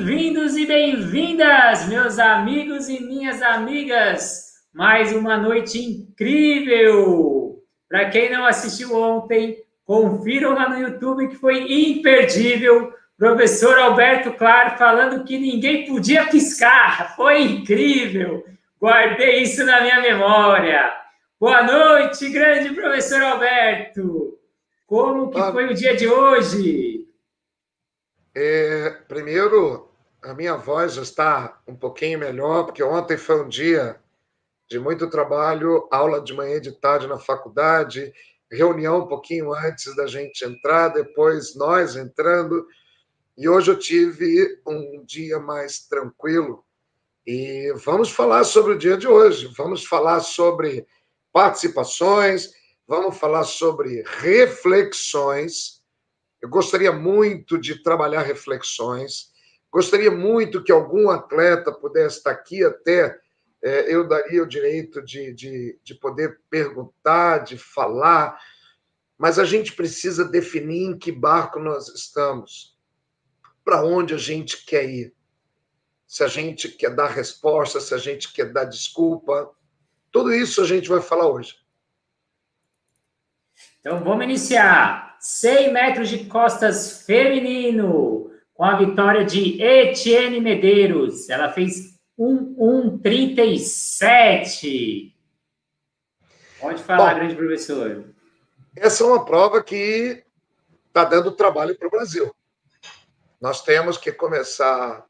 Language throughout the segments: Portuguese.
bem-vindos e bem-vindas, meus amigos e minhas amigas. Mais uma noite incrível. Para quem não assistiu ontem, confiram lá no YouTube que foi imperdível. Professor Alberto Claro falando que ninguém podia piscar. Foi incrível. Guardei isso na minha memória. Boa noite, grande professor Alberto. Como que foi o dia de hoje? É, primeiro, a minha voz já está um pouquinho melhor, porque ontem foi um dia de muito trabalho, aula de manhã e de tarde na faculdade, reunião um pouquinho antes da gente entrar, depois nós entrando. E hoje eu tive um dia mais tranquilo. E vamos falar sobre o dia de hoje. Vamos falar sobre participações, vamos falar sobre reflexões eu gostaria muito de trabalhar reflexões, gostaria muito que algum atleta pudesse estar aqui, até é, eu daria o direito de, de, de poder perguntar, de falar, mas a gente precisa definir em que barco nós estamos, para onde a gente quer ir. Se a gente quer dar resposta, se a gente quer dar desculpa, tudo isso a gente vai falar hoje. Então vamos iniciar. 100 metros de costas feminino, com a vitória de Etienne Medeiros. Ela fez 1,37. Pode falar, Bom, grande professor. Essa é uma prova que está dando trabalho para o Brasil. Nós temos que começar.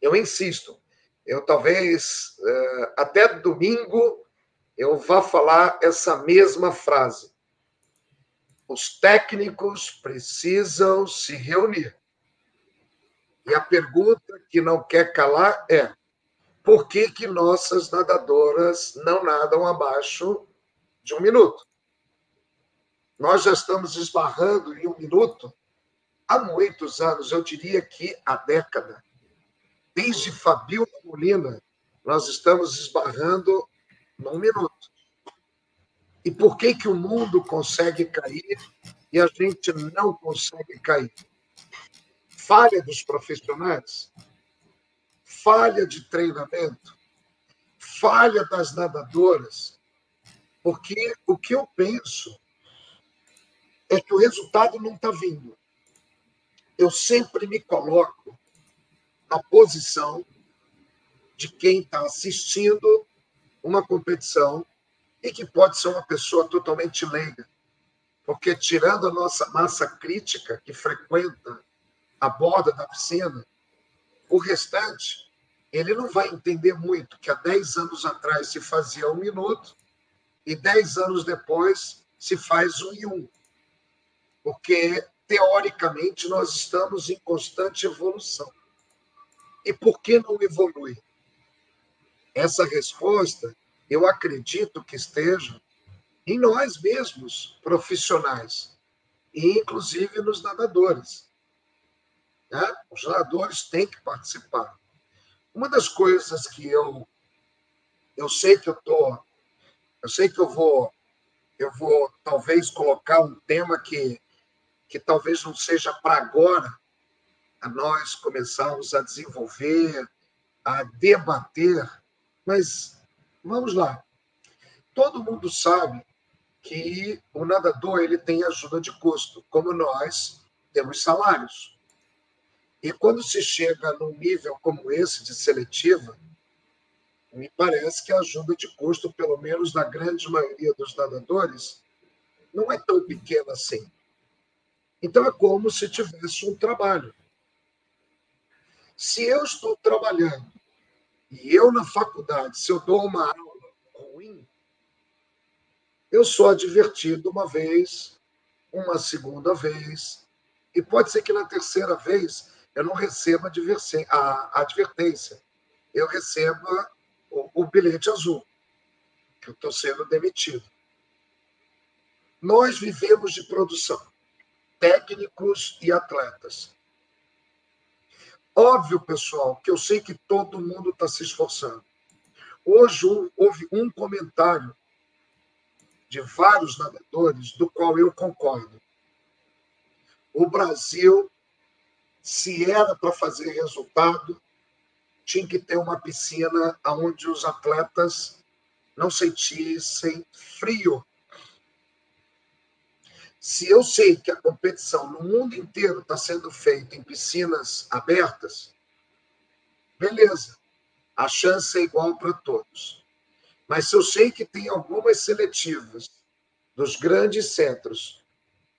Eu insisto, eu talvez eh, até domingo eu vá falar essa mesma frase os técnicos precisam se reunir. E a pergunta que não quer calar é: por que, que nossas nadadoras não nadam abaixo de um minuto? Nós já estamos esbarrando em um minuto há muitos anos, eu diria que há década. Desde Fabio Molina, nós estamos esbarrando num minuto. E por que, que o mundo consegue cair e a gente não consegue cair? Falha dos profissionais, falha de treinamento, falha das nadadoras, porque o que eu penso é que o resultado não está vindo. Eu sempre me coloco na posição de quem está assistindo uma competição e que pode ser uma pessoa totalmente leiga. Porque, tirando a nossa massa crítica que frequenta a borda da piscina, o restante, ele não vai entender muito que há 10 anos atrás se fazia um minuto e 10 anos depois se faz um e um. Porque, teoricamente, nós estamos em constante evolução. E por que não evolui? Essa resposta eu acredito que esteja em nós mesmos, profissionais, e inclusive nos nadadores. Né? Os nadadores têm que participar. Uma das coisas que eu eu sei que eu tô, eu sei que eu vou eu vou talvez colocar um tema que que talvez não seja para agora a nós começarmos a desenvolver, a debater, mas Vamos lá. Todo mundo sabe que o nadador ele tem ajuda de custo, como nós temos salários. E quando se chega num nível como esse de seletiva, me parece que a ajuda de custo, pelo menos na grande maioria dos nadadores, não é tão pequena assim. Então é como se tivesse um trabalho. Se eu estou trabalhando e eu, na faculdade, se eu dou uma aula ruim, eu sou advertido uma vez, uma segunda vez, e pode ser que na terceira vez eu não receba a advertência, eu receba o, o bilhete azul, que eu estou sendo demitido. Nós vivemos de produção, técnicos e atletas. Óbvio, pessoal, que eu sei que todo mundo está se esforçando. Hoje houve um comentário de vários nadadores do qual eu concordo. O Brasil se era para fazer resultado, tinha que ter uma piscina onde os atletas não sentissem frio. Se eu sei que a competição no mundo inteiro está sendo feita em piscinas abertas, beleza, a chance é igual para todos. Mas se eu sei que tem algumas seletivas dos grandes centros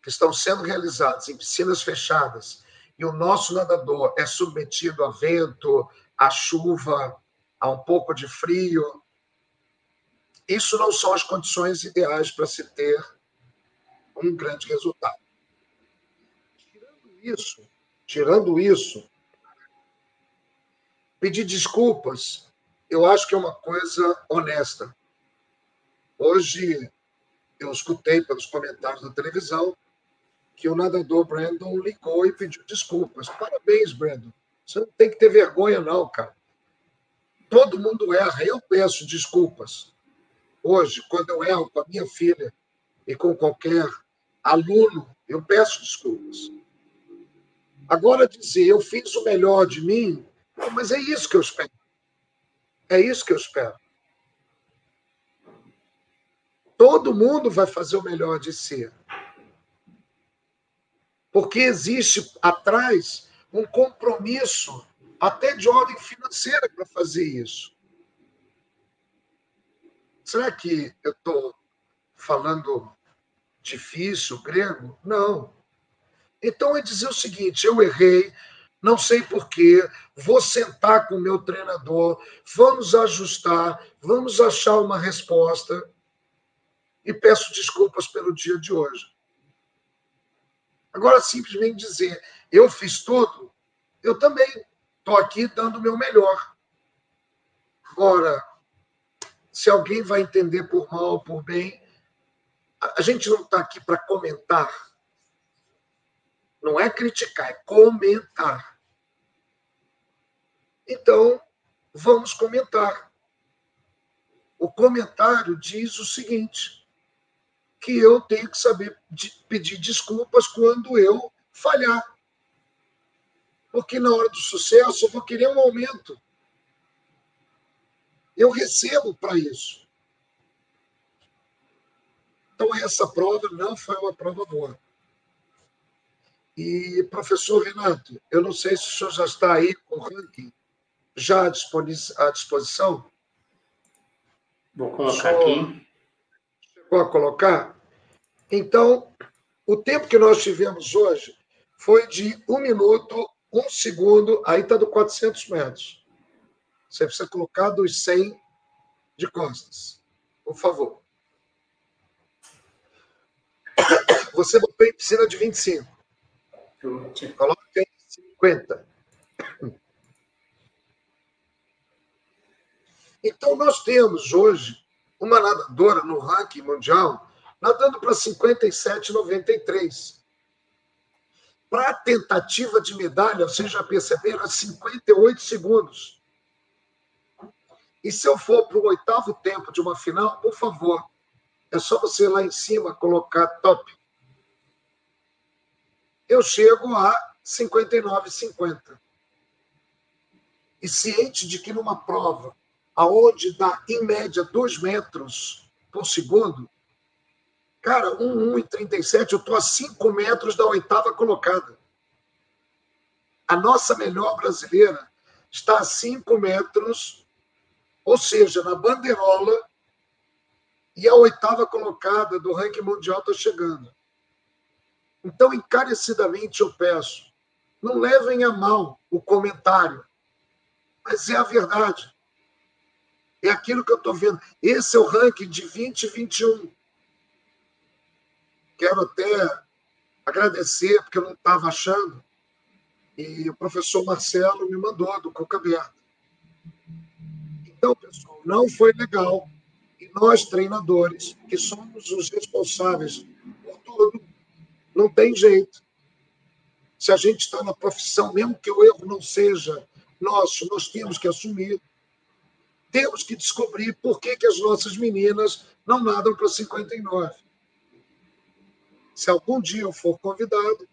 que estão sendo realizadas em piscinas fechadas e o nosso nadador é submetido a vento, a chuva, a um pouco de frio, isso não são as condições ideais para se ter um grande resultado. Tirando isso, tirando isso, pedir desculpas, eu acho que é uma coisa honesta. Hoje eu escutei pelos comentários da televisão que o nadador Brandon ligou e pediu desculpas. Parabéns, Brandon. Você não tem que ter vergonha, não, cara. Todo mundo erra. Eu peço desculpas. Hoje, quando eu erro com a minha filha e com qualquer aluno, eu peço desculpas. Agora, dizer eu fiz o melhor de mim, mas é isso que eu espero. É isso que eu espero. Todo mundo vai fazer o melhor de si. Porque existe atrás um compromisso, até de ordem financeira, para fazer isso. Será que eu estou falando difícil grego? Não. Então é dizer o seguinte: eu errei, não sei porquê, vou sentar com o meu treinador, vamos ajustar, vamos achar uma resposta e peço desculpas pelo dia de hoje. Agora, simplesmente dizer, eu fiz tudo, eu também estou aqui dando o meu melhor. Agora, se alguém vai entender por mal ou por bem, a gente não está aqui para comentar. Não é criticar, é comentar. Então, vamos comentar. O comentário diz o seguinte: que eu tenho que saber pedir desculpas quando eu falhar. Porque na hora do sucesso eu vou querer um aumento. Eu recebo para isso. Então, essa prova não foi uma prova boa. E, professor Renato, eu não sei se o senhor já está aí com o ranking já à disposição. Vou colocar aqui. Chegou a colocar? Então, o tempo que nós tivemos hoje foi de um minuto, um segundo, aí está do 400 metros. Você precisa colocar dos 100 de costas, por favor. Você botou em piscina de 25. Coloca em 50. Então, nós temos hoje uma nadadora no ranking mundial nadando para 57,93. Para a tentativa de medalha, vocês já perceberam, é 58 segundos. E se eu for para o oitavo tempo de uma final, por favor, é só você lá em cima colocar top. Eu chego a 59,50. E ciente de que numa prova aonde dá, em média, 2 metros por segundo, Cara, 1,37, eu estou a 5 metros da oitava colocada. A nossa melhor brasileira está a 5 metros, ou seja, na bandeirola, e a oitava colocada do ranking mundial está chegando. Então, encarecidamente, eu peço, não levem a mal o comentário, mas é a verdade. É aquilo que eu estou vendo. Esse é o ranking de 2021. Quero até agradecer, porque eu não estava achando, e o professor Marcelo me mandou do Coca Aberta. Então, pessoal, não foi legal. E nós, treinadores, que somos os responsáveis por tudo, não tem jeito. Se a gente está na profissão, mesmo que o erro não seja nosso, nós temos que assumir. Temos que descobrir por que, que as nossas meninas não nadam para 59. Se algum dia eu for convidado,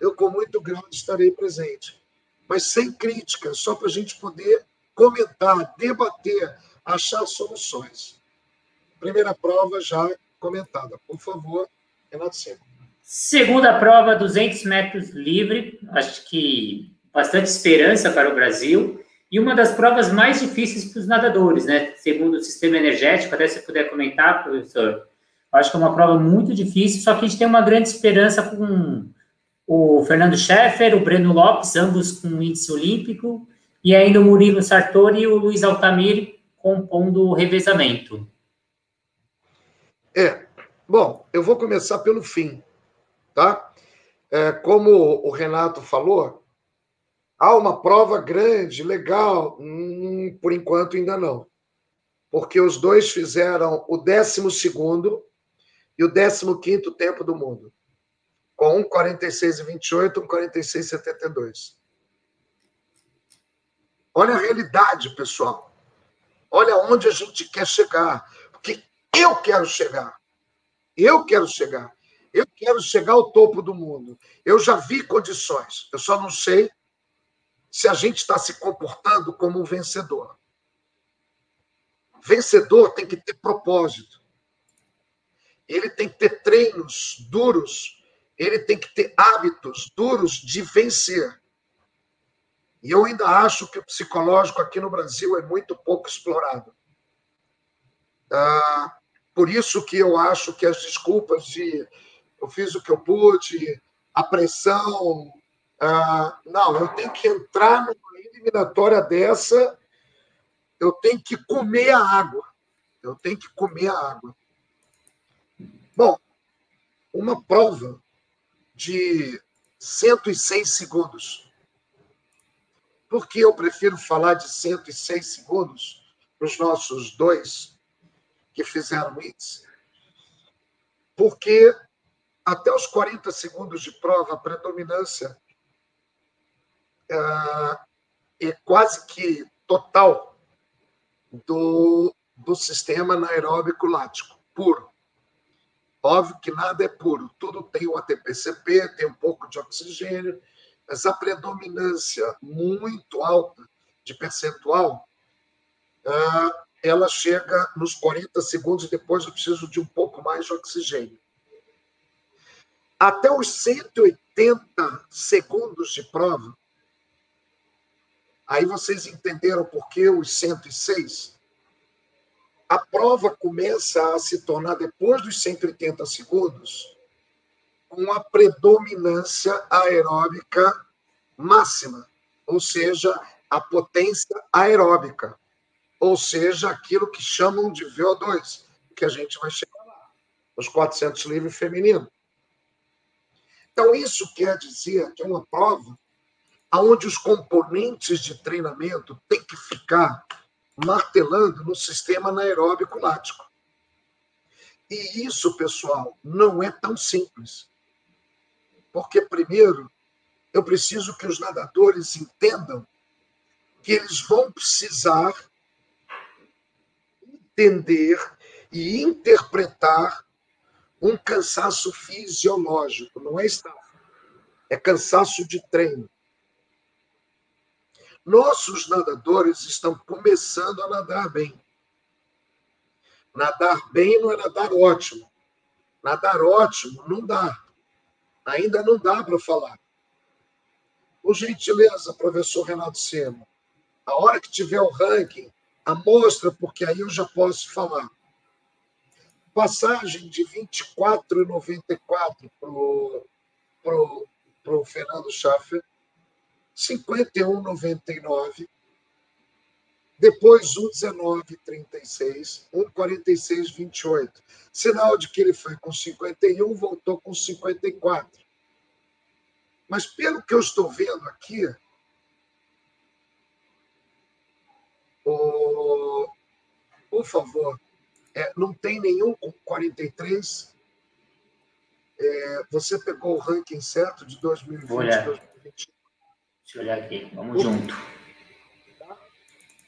eu com muito grado estarei presente. Mas sem crítica, só para a gente poder comentar, debater, achar soluções. Primeira prova já comentada. Por favor, Renato Seco. Segunda prova, 200 metros livre. Acho que bastante esperança para o Brasil. E uma das provas mais difíceis para os nadadores, né? Segundo o sistema energético, até se puder comentar, professor. Acho que é uma prova muito difícil, só que a gente tem uma grande esperança com o Fernando Scheffer, o Breno Lopes, ambos com índice olímpico, e ainda o Murilo Sartori e o Luiz Altamir compondo o revezamento. É, bom, eu vou começar pelo fim, tá? É, como o Renato falou, há uma prova grande, legal, hum, por enquanto ainda não, porque os dois fizeram o 12 e o 15 tempo do mundo, com um 46 e 28, um 46 e 72. Olha a realidade, pessoal. Olha onde a gente quer chegar. Porque eu quero chegar. Eu quero chegar. Eu quero chegar ao topo do mundo. Eu já vi condições. Eu só não sei se a gente está se comportando como um vencedor. Vencedor tem que ter propósito ele tem que ter treinos duros, ele tem que ter hábitos duros de vencer. E eu ainda acho que o psicológico aqui no Brasil é muito pouco explorado. Ah, por isso que eu acho que as desculpas de eu fiz o que eu pude, a pressão. Ah, não, eu tenho que entrar numa eliminatória dessa, eu tenho que comer a água. Eu tenho que comer a água. Bom, uma prova de 106 segundos. Por que eu prefiro falar de 106 segundos para os nossos dois que fizeram isso? Porque até os 40 segundos de prova, a predominância é, é quase que total do, do sistema anaeróbico lático, puro. Óbvio que nada é puro, tudo tem o ATP-CP, tem um pouco de oxigênio, mas a predominância muito alta de percentual, ah, ela chega nos 40 segundos e depois eu preciso de um pouco mais de oxigênio. Até os 180 segundos de prova, aí vocês entenderam por que os 106? A prova começa a se tornar, depois dos 180 segundos, uma predominância aeróbica máxima, ou seja, a potência aeróbica, ou seja, aquilo que chamam de VO2, que a gente vai chegar lá, os 400 livre feminino. Então, isso quer dizer que é uma prova onde os componentes de treinamento têm que ficar martelando no sistema anaeróbico lático. E isso, pessoal, não é tão simples. Porque, primeiro, eu preciso que os nadadores entendam que eles vão precisar entender e interpretar um cansaço fisiológico, não é estafa, é cansaço de treino. Nossos nadadores estão começando a nadar bem. Nadar bem não é nadar ótimo. Nadar ótimo não dá. Ainda não dá para falar. Por gentileza, professor Renato Sema, a hora que tiver o ranking, amostra, porque aí eu já posso falar. Passagem de 24,94 para o Fernando Schaffer 51,99. Depois, 1,19,36, 1,46,28. Sinal de que ele foi com 51, voltou com 54. Mas, pelo que eu estou vendo aqui, oh, por favor, é, não tem nenhum com 43. É, você pegou o ranking certo de 2020 2021? Deixa eu olhar aqui. Vamos junto.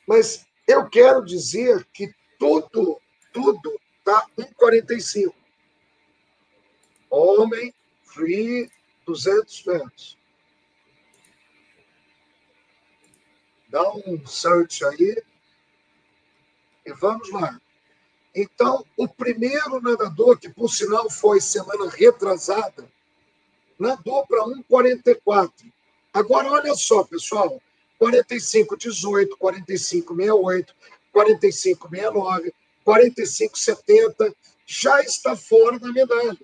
Mas eu quero dizer que tudo, tudo está 1,45. Homem, free, 200 metros. Dá um search aí e vamos lá. Então, o primeiro nadador, que por sinal foi semana retrasada, nadou para 1,44. Agora, olha só, pessoal: 45, 18, 45, 68, 45, 69, 45, 70, já está fora da medalha.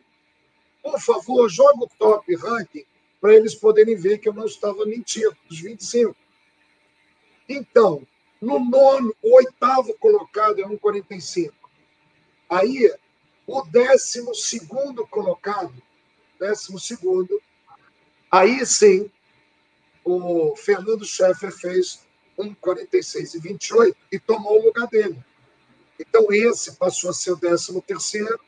Por favor, joga o top ranking para eles poderem ver que eu não estava mentindo, dos 25. Então, no nono, o oitavo colocado é 1,45. Aí, o décimo segundo colocado, décimo segundo, aí sim, o Fernando Scheffer fez 1,46 e 28 e tomou o lugar dele. Então, esse passou a ser o décimo terceiro.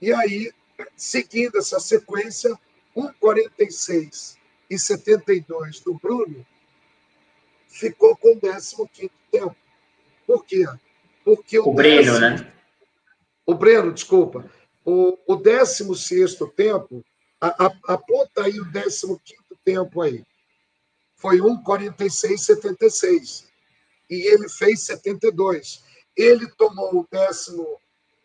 E aí, seguindo essa sequência, 1,46 e 72 do Bruno ficou com o 15 tempo. Por quê? Porque o, o Breno, né? O Breno, desculpa. O, o 16 tempo, a, a, aponta aí o 15 tempo aí. Foi 1,46,76. E ele fez 72. Ele tomou o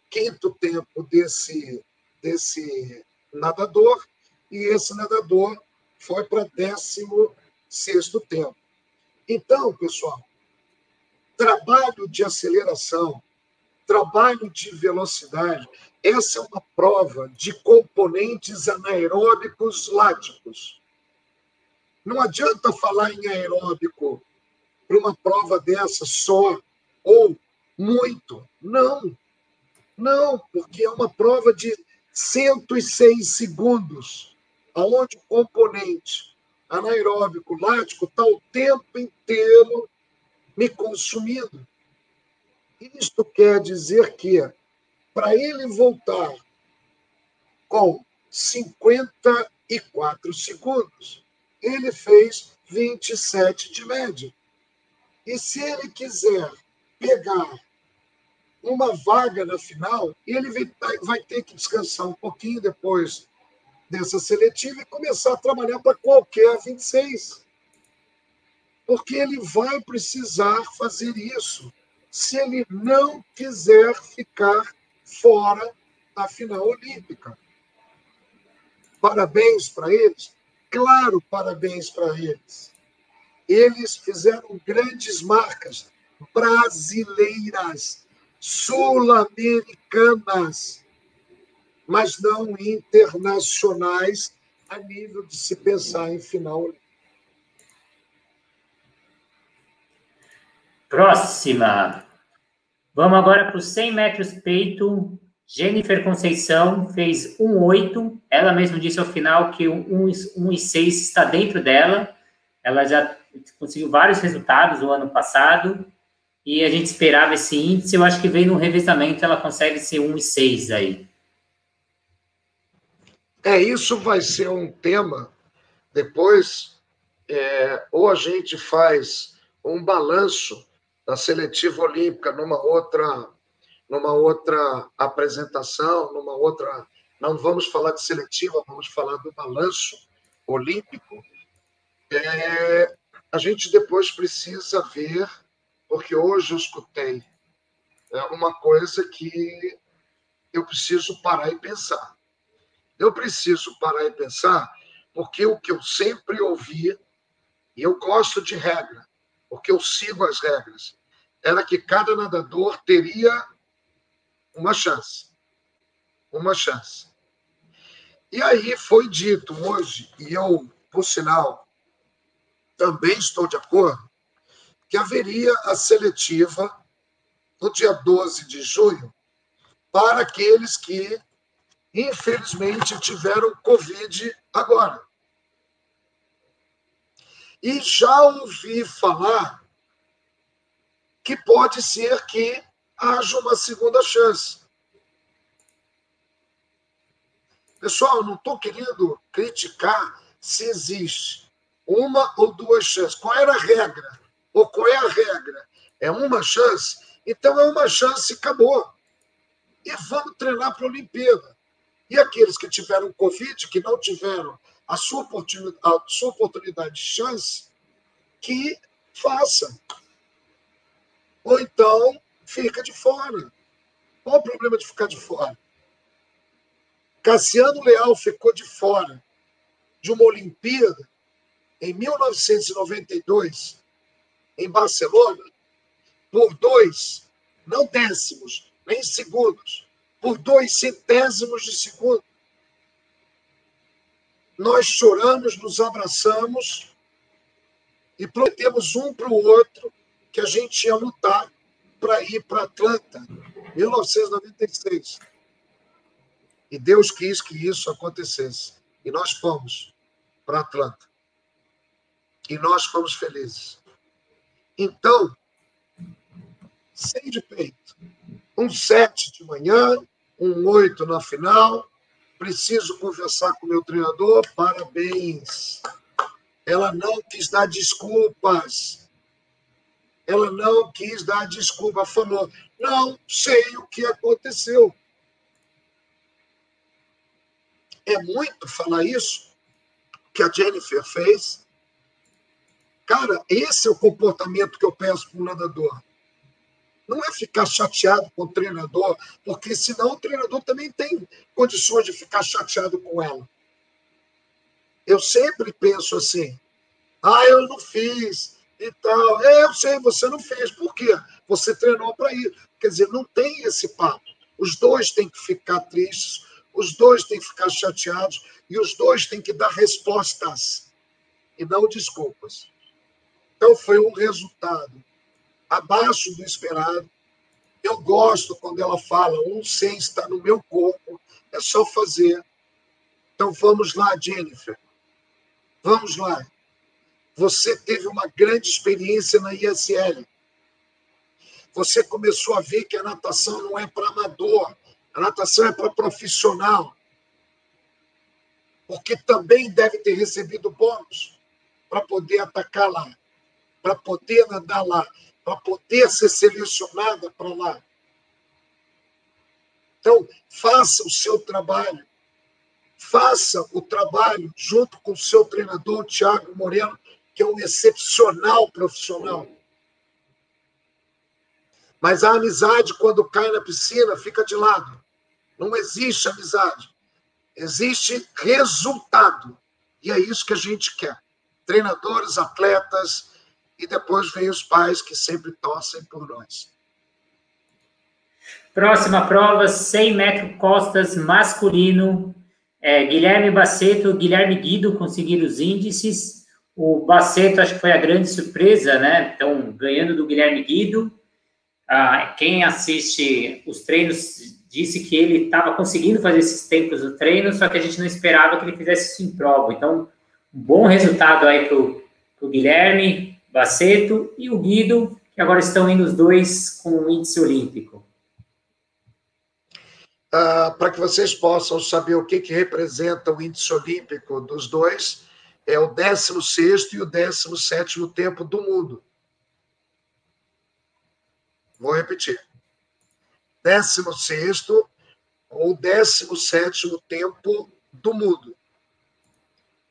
15 tempo desse, desse nadador, e esse nadador foi para 16 tempo. Então, pessoal, trabalho de aceleração, trabalho de velocidade, essa é uma prova de componentes anaeróbicos láticos. Não adianta falar em aeróbico para uma prova dessa só ou muito. Não. Não, porque é uma prova de 106 segundos, aonde o componente anaeróbico lático está o tempo inteiro me consumindo. Isto quer dizer que, para ele voltar com 54 segundos, ele fez 27 de média. E se ele quiser pegar uma vaga na final, ele vai ter que descansar um pouquinho depois dessa seletiva e começar a trabalhar para qualquer 26. Porque ele vai precisar fazer isso se ele não quiser ficar fora da final olímpica. Parabéns para eles? Claro, parabéns para eles. Eles fizeram grandes marcas brasileiras, sul-americanas mas não internacionais a nível de se pensar em final. Próxima. Vamos agora para os 100 metros peito. Jennifer Conceição fez 1,8. Ela mesma disse ao final que 1,6 está dentro dela. Ela já conseguiu vários resultados no ano passado e a gente esperava esse índice. Eu acho que veio no revezamento, ela consegue ser 1,6 aí. É, isso vai ser um tema depois, é, ou a gente faz um balanço da seletiva olímpica numa outra, numa outra apresentação, numa outra. Não vamos falar de seletiva, vamos falar do balanço olímpico. É, a gente depois precisa ver, porque hoje eu escutei é uma coisa que eu preciso parar e pensar. Eu preciso parar e pensar, porque o que eu sempre ouvi, e eu gosto de regra, porque eu sigo as regras, era que cada nadador teria uma chance. Uma chance. E aí foi dito hoje, e eu, por sinal, também estou de acordo, que haveria a seletiva no dia 12 de junho para aqueles que infelizmente, tiveram Covid agora. E já ouvi falar que pode ser que haja uma segunda chance. Pessoal, não estou querendo criticar se existe uma ou duas chances. Qual era a regra? Ou qual é a regra? É uma chance? Então é uma chance e acabou. E vamos treinar para a Olimpíada. E aqueles que tiveram Covid, que não tiveram a sua oportunidade, a sua oportunidade de chance, que faça. Ou então fica de fora. Qual o problema de ficar de fora? Cassiano Leal ficou de fora de uma Olimpíada em 1992, em Barcelona, por dois, não décimos, nem segundos, por dois centésimos de segundo. Nós choramos, nos abraçamos e prometemos um para o outro que a gente ia lutar para ir para Atlanta, 1996. E Deus quis que isso acontecesse. E nós fomos para Atlanta. E nós fomos felizes. Então, sem de peito, um sete de manhã, um oito na final. Preciso conversar com meu treinador. Parabéns. Ela não quis dar desculpas. Ela não quis dar desculpa. Falou: não sei o que aconteceu. É muito falar isso que a Jennifer fez. Cara, esse é o comportamento que eu peço para um nadador. Não é ficar chateado com o treinador, porque senão o treinador também tem condições de ficar chateado com ela. Eu sempre penso assim: ah, eu não fiz e tal. É, eu sei, você não fez. Por quê? Você treinou para ir. Quer dizer, não tem esse papo. Os dois têm que ficar tristes, os dois têm que ficar chateados e os dois têm que dar respostas e não desculpas. Então, foi um resultado abaixo do esperado. Eu gosto quando ela fala, um sem está no meu corpo, é só fazer. Então vamos lá, Jennifer. Vamos lá. Você teve uma grande experiência na ISL. Você começou a ver que a natação não é para amador, a natação é para profissional. Porque também deve ter recebido bônus para poder atacar lá, para poder nadar lá para poder ser selecionada para lá. Então, faça o seu trabalho. Faça o trabalho junto com o seu treinador, Tiago Moreno, que é um excepcional profissional. Mas a amizade, quando cai na piscina, fica de lado. Não existe amizade. Existe resultado. E é isso que a gente quer. Treinadores, atletas, e depois vem os pais que sempre torcem por nós. Próxima prova, 100 metros costas masculino. É, Guilherme Baceto, Guilherme Guido conseguiram os índices. O Baceto acho que foi a grande surpresa, né? Então, ganhando do Guilherme Guido. Ah, quem assiste os treinos disse que ele estava conseguindo fazer esses tempos no treino, só que a gente não esperava que ele fizesse isso em prova. Então, um bom resultado aí para o Guilherme. Baceto e o Guido, que agora estão indo os dois com o índice olímpico. Uh, Para que vocês possam saber o que, que representa o índice olímpico dos dois, é o 16 e o 17 tempo do mundo. Vou repetir. 16 ou 17 tempo do mundo.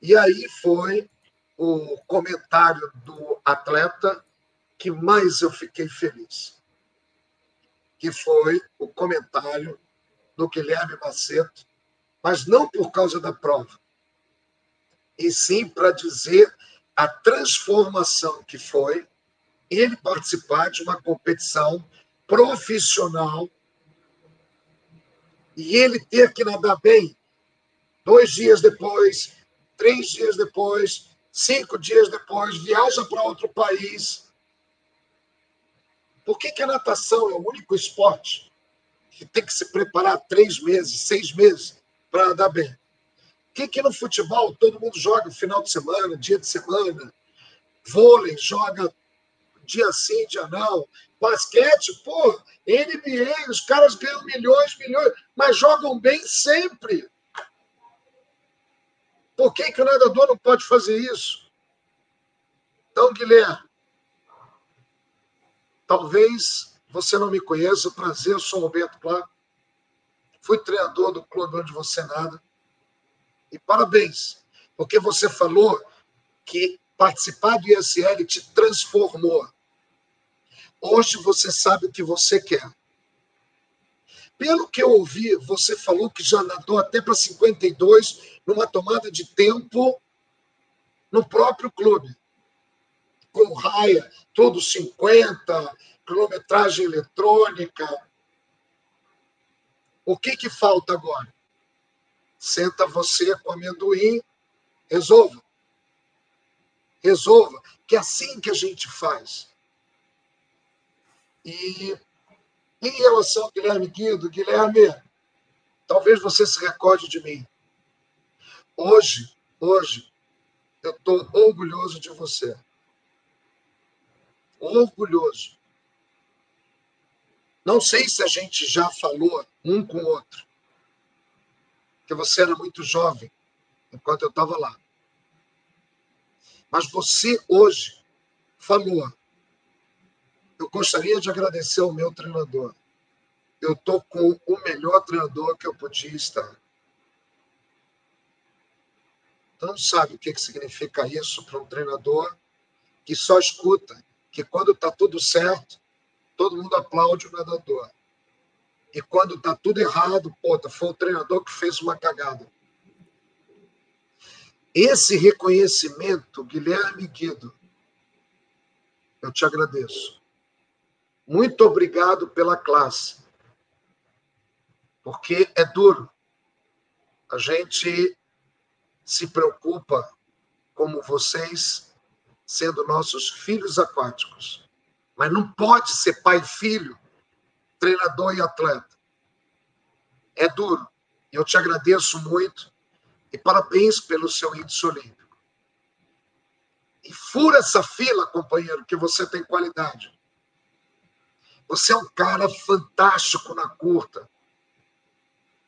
E aí foi o comentário do atleta que mais eu fiquei feliz, que foi o comentário do Guilherme Macedo, mas não por causa da prova, e sim para dizer a transformação que foi ele participar de uma competição profissional e ele ter que nadar bem dois dias depois, três dias depois, cinco dias depois, viaja para outro país. Por que, que a natação é o único esporte que tem que se preparar três meses, seis meses para andar bem? Que, que no futebol todo mundo joga final de semana, dia de semana? Vôlei joga dia sim, dia não. Basquete, pô, NBA, os caras ganham milhões, milhões, mas jogam bem sempre. Por que, que o nadador não pode fazer isso? Então, Guilherme, talvez você não me conheça, prazer, eu sou Roberto Plá, fui treinador do clube onde você nada, e parabéns, Porque você falou que participar do ISL te transformou. Hoje você sabe o que você quer. Pelo que eu ouvi, você falou que já nadou até para 52 numa tomada de tempo no próprio clube. Com raia, tudo 50, quilometragem eletrônica. O que, que falta agora? Senta você com amendoim, resolva. Resolva, que é assim que a gente faz. E em relação ao Guilherme Guido, Guilherme, talvez você se recorde de mim. Hoje, hoje, eu estou orgulhoso de você. Orgulhoso. Não sei se a gente já falou um com o outro, porque você era muito jovem enquanto eu estava lá. Mas você hoje falou. Eu gostaria de agradecer ao meu treinador. Eu estou com o melhor treinador que eu podia estar. Não sabe o que, que significa isso para um treinador que só escuta que quando está tudo certo, todo mundo aplaude o nadador. E quando está tudo errado, puta, foi o treinador que fez uma cagada. Esse reconhecimento, Guilherme Guido, eu te agradeço. Muito obrigado pela classe. Porque é duro. A gente se preocupa como vocês, sendo nossos filhos aquáticos. Mas não pode ser pai e filho, treinador e atleta. É duro. Eu te agradeço muito e parabéns pelo seu índice olímpico. E fura essa fila, companheiro, que você tem qualidade. Você é um cara fantástico na curta.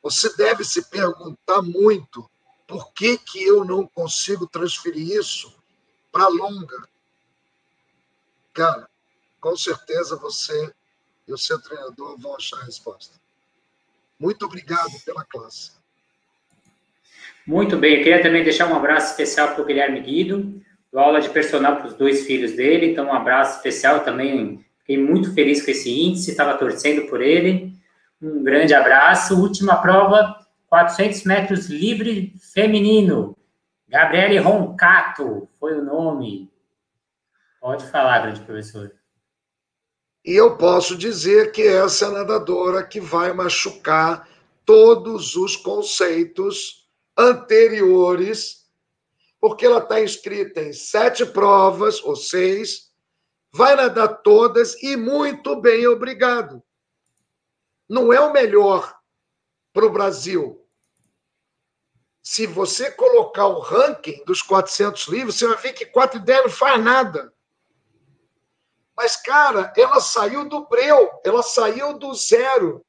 Você deve se perguntar muito por que, que eu não consigo transferir isso para longa? Cara, com certeza você e o seu treinador vão achar a resposta. Muito obrigado pela classe. Muito bem, eu queria também deixar um abraço especial para o Guilherme Guido, dou aula de personal para os dois filhos dele, então um abraço especial também, fiquei muito feliz com esse índice, estava torcendo por ele, um grande abraço, última prova, 400 metros livre feminino. Gabriele Roncato foi o nome. Pode falar, grande professor. E eu posso dizer que essa é a nadadora que vai machucar todos os conceitos anteriores, porque ela está inscrita em sete provas, ou seis, vai nadar todas e muito bem, obrigado. Não é o melhor para o Brasil, se você colocar o ranking dos 400 livros, você vai ver que 4 e 10 não faz nada. Mas, cara, ela saiu do breu, ela saiu do zero.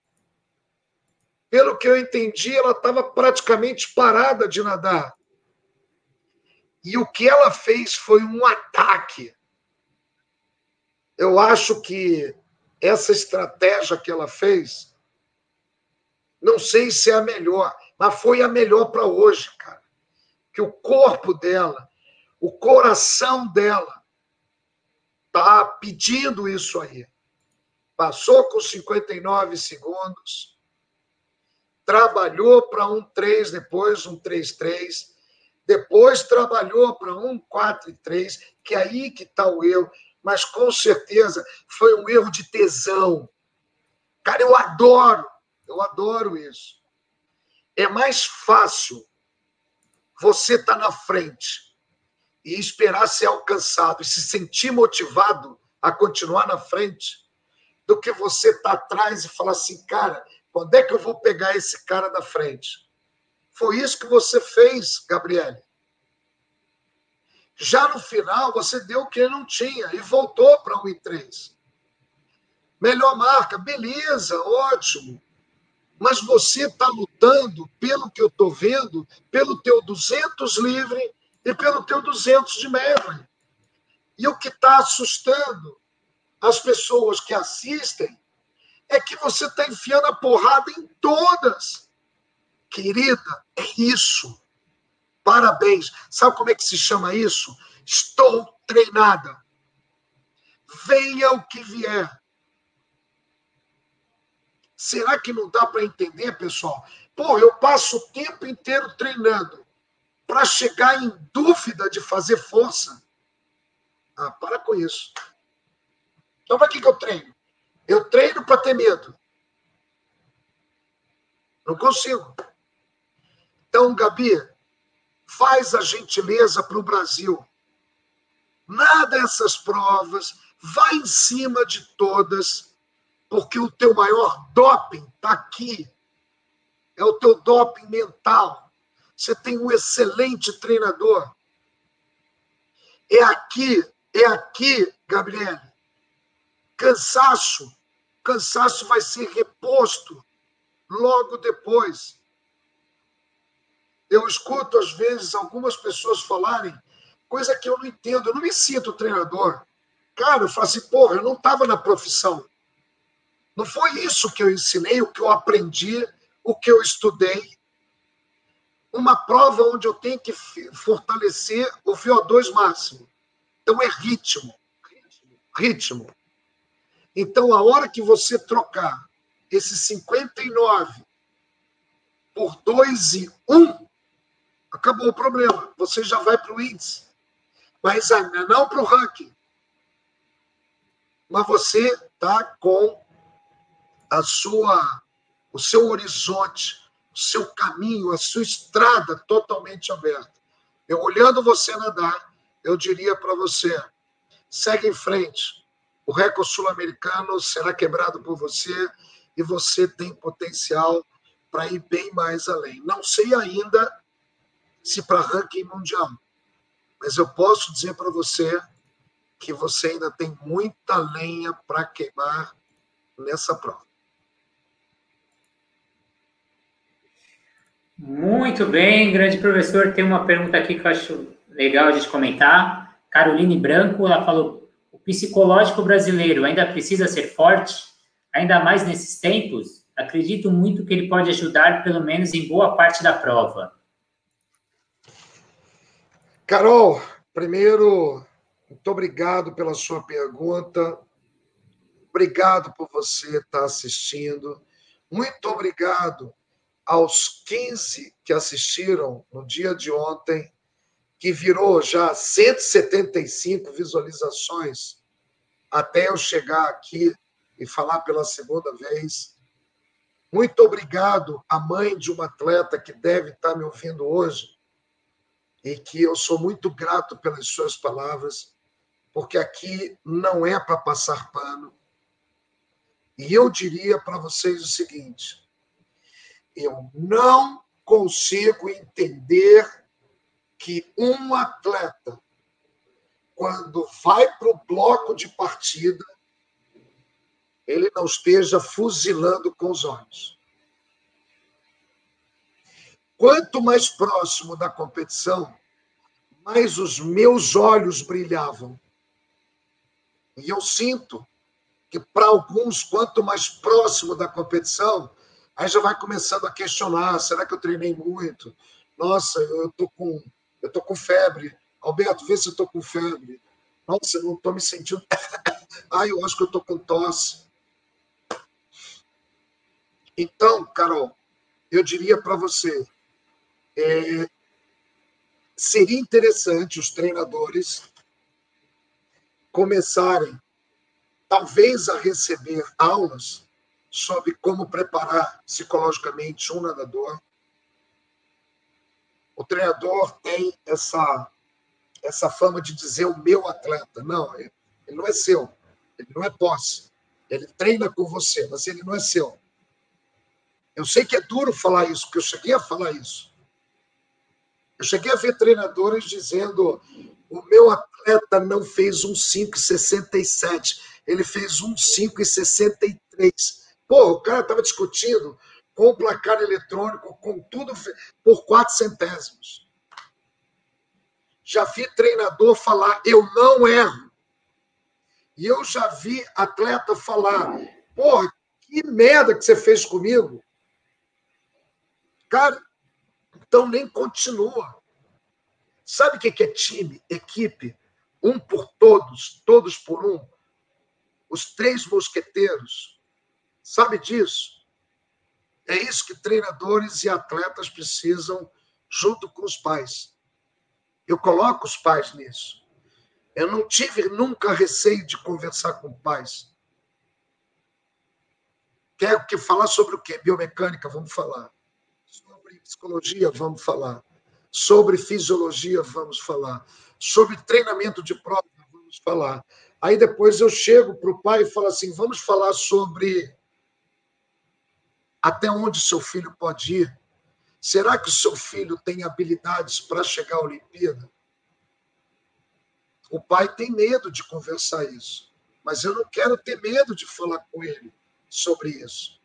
Pelo que eu entendi, ela estava praticamente parada de nadar. E o que ela fez foi um ataque. Eu acho que essa estratégia que ela fez, não sei se é a melhor, mas foi a melhor para hoje, cara. Que o corpo dela, o coração dela, tá pedindo isso aí. Passou com 59 segundos, trabalhou para um 3, depois um 3-3, depois trabalhou para um 4 3, que é aí que está o erro, mas com certeza foi um erro de tesão. Cara, eu adoro, eu adoro isso é mais fácil você estar tá na frente e esperar ser alcançado e se sentir motivado a continuar na frente do que você estar tá atrás e falar assim, cara, quando é que eu vou pegar esse cara da frente? Foi isso que você fez, Gabriele. Já no final, você deu o que ele não tinha e voltou para um e 3. Melhor marca, beleza, ótimo mas você está lutando, pelo que eu estou vendo, pelo teu 200 livre e pelo teu 200 de medley. E o que está assustando as pessoas que assistem é que você está enfiando a porrada em todas. Querida, é isso. Parabéns. Sabe como é que se chama isso? Estou treinada. Venha o que vier. Será que não dá para entender, pessoal? Pô, eu passo o tempo inteiro treinando para chegar em dúvida de fazer força. Ah, para com isso. Então, para que, que eu treino? Eu treino para ter medo. Não consigo. Então, Gabi, faz a gentileza para o Brasil. Nada essas provas, vai em cima de todas, porque o teu maior doping está aqui. É o teu doping mental. Você tem um excelente treinador. É aqui, é aqui, Gabriele. Cansaço. Cansaço vai ser reposto logo depois. Eu escuto, às vezes, algumas pessoas falarem coisa que eu não entendo. Eu não me sinto treinador. Cara, eu falo assim, porra, eu não estava na profissão. Não foi isso que eu ensinei, o que eu aprendi, o que eu estudei. Uma prova onde eu tenho que fortalecer o VO2 máximo. Então é ritmo. Ritmo. Então, a hora que você trocar esse 59 por 2 e 1, acabou o problema. Você já vai para o índice. Mas ainda não para o ranking. Mas você está com a sua, o seu horizonte, o seu caminho, a sua estrada totalmente aberta. Eu olhando você nadar, eu diria para você: segue em frente. O recorde sul-americano será quebrado por você e você tem potencial para ir bem mais além. Não sei ainda se para ranking mundial, mas eu posso dizer para você que você ainda tem muita lenha para queimar nessa prova. Muito bem, grande professor. Tem uma pergunta aqui que eu acho legal de comentar. Caroline Branco, ela falou: o psicológico brasileiro ainda precisa ser forte? ainda mais nesses tempos, acredito muito que ele pode ajudar, pelo menos em boa parte da prova. Carol, primeiro, muito obrigado pela sua pergunta. Obrigado por você estar assistindo. Muito obrigado aos 15 que assistiram no dia de ontem, que virou já 175 visualizações até eu chegar aqui e falar pela segunda vez. Muito obrigado à mãe de uma atleta que deve estar me ouvindo hoje e que eu sou muito grato pelas suas palavras, porque aqui não é para passar pano. E eu diria para vocês o seguinte: eu não consigo entender que um atleta, quando vai para o bloco de partida, ele não esteja fuzilando com os olhos. Quanto mais próximo da competição, mais os meus olhos brilhavam. E eu sinto que, para alguns, quanto mais próximo da competição, aí já vai começando a questionar: será que eu treinei muito? Nossa, eu estou com, eu tô com febre. Alberto, vê se eu estou com febre. Nossa, eu não estou me sentindo. Ai, eu acho que eu estou com tosse. Então, Carol, eu diria para você, é, seria interessante os treinadores começarem, talvez, a receber aulas sobre como preparar psicologicamente um nadador. O treinador tem essa essa fama de dizer o meu atleta. Não, ele não é seu, ele não é posse. Ele treina com você, mas ele não é seu. Eu sei que é duro falar isso, porque eu cheguei a falar isso. Eu cheguei a ver treinadores dizendo: o meu atleta não fez um 5,67, ele fez um 5,63. Pô, o cara estava discutindo com o placar eletrônico, com tudo por quatro centésimos. Já vi treinador falar: eu não erro. E eu já vi atleta falar: porra, que merda que você fez comigo. Cara, então nem continua. Sabe o que é time, equipe? Um por todos, todos por um. Os três mosqueteiros. Sabe disso? É isso que treinadores e atletas precisam, junto com os pais. Eu coloco os pais nisso. Eu não tive nunca receio de conversar com pais. Quer que falar sobre o quê? Biomecânica, vamos falar. Sobre psicologia, vamos falar. Sobre fisiologia, vamos falar. Sobre treinamento de prova, vamos falar. Aí depois eu chego para o pai e falo assim: vamos falar sobre até onde seu filho pode ir. Será que o seu filho tem habilidades para chegar à Olimpíada? O pai tem medo de conversar isso, mas eu não quero ter medo de falar com ele sobre isso.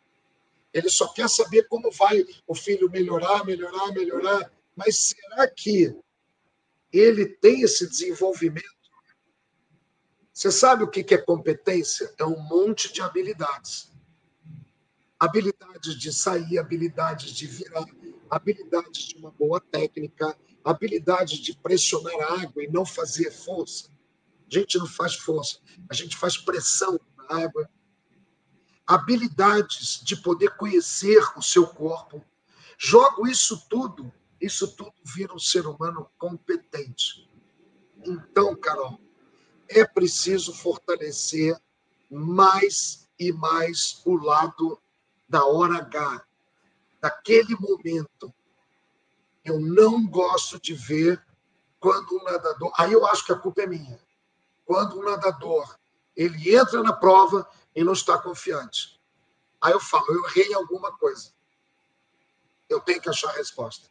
Ele só quer saber como vai o filho melhorar, melhorar, melhorar. Mas será que ele tem esse desenvolvimento? Você sabe o que é competência? É um monte de habilidades. Habilidades de sair, habilidades de virar, habilidades de uma boa técnica, habilidade de pressionar a água e não fazer força. A gente não faz força, a gente faz pressão na água. Habilidades de poder conhecer o seu corpo. Jogo isso tudo isso tudo vira um ser humano competente. Então, Carol, é preciso fortalecer mais e mais o lado da hora H, daquele momento. Eu não gosto de ver quando um nadador. Aí eu acho que a culpa é minha. Quando um nadador ele entra na prova e não está confiante. Aí eu falo, eu errei em alguma coisa. Eu tenho que achar a resposta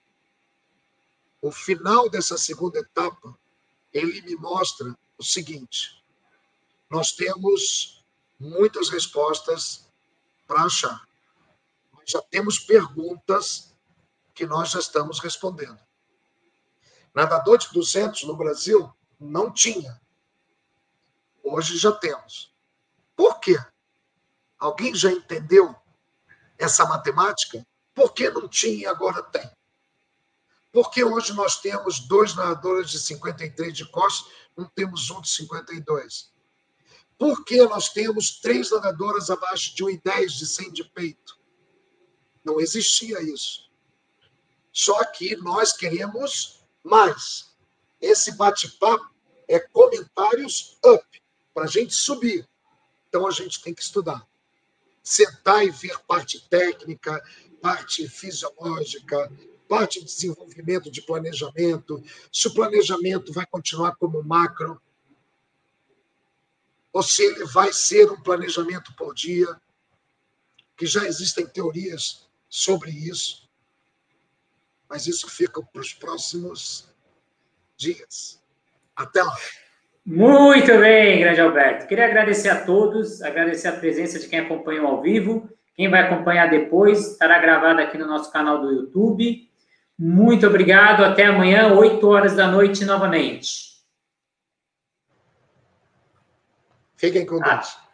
o final dessa segunda etapa, ele me mostra o seguinte: nós temos muitas respostas para achar, já temos perguntas que nós já estamos respondendo. Nadador de 200 no Brasil não tinha. Hoje já temos. Por quê? Alguém já entendeu essa matemática? Por que não tinha e agora tem? Porque hoje nós temos dois nadadores de 53 de costas, não temos um de 52. Por que nós temos três nadadoras abaixo de 1,10 de 100 de peito? Não existia isso. Só que nós queremos mais. Esse bate-papo é comentários up, para a gente subir. Então a gente tem que estudar. Sentar e ver parte técnica, parte fisiológica, parte de desenvolvimento de planejamento, se o planejamento vai continuar como macro, ou se ele vai ser um planejamento por dia, que já existem teorias sobre isso, mas isso fica para os próximos dias. Até lá. Muito bem, grande Alberto. Queria agradecer a todos, agradecer a presença de quem acompanhou ao vivo. Quem vai acompanhar depois estará gravado aqui no nosso canal do YouTube. Muito obrigado. Até amanhã, 8 horas da noite, novamente. Fiquem com Deus. Ah.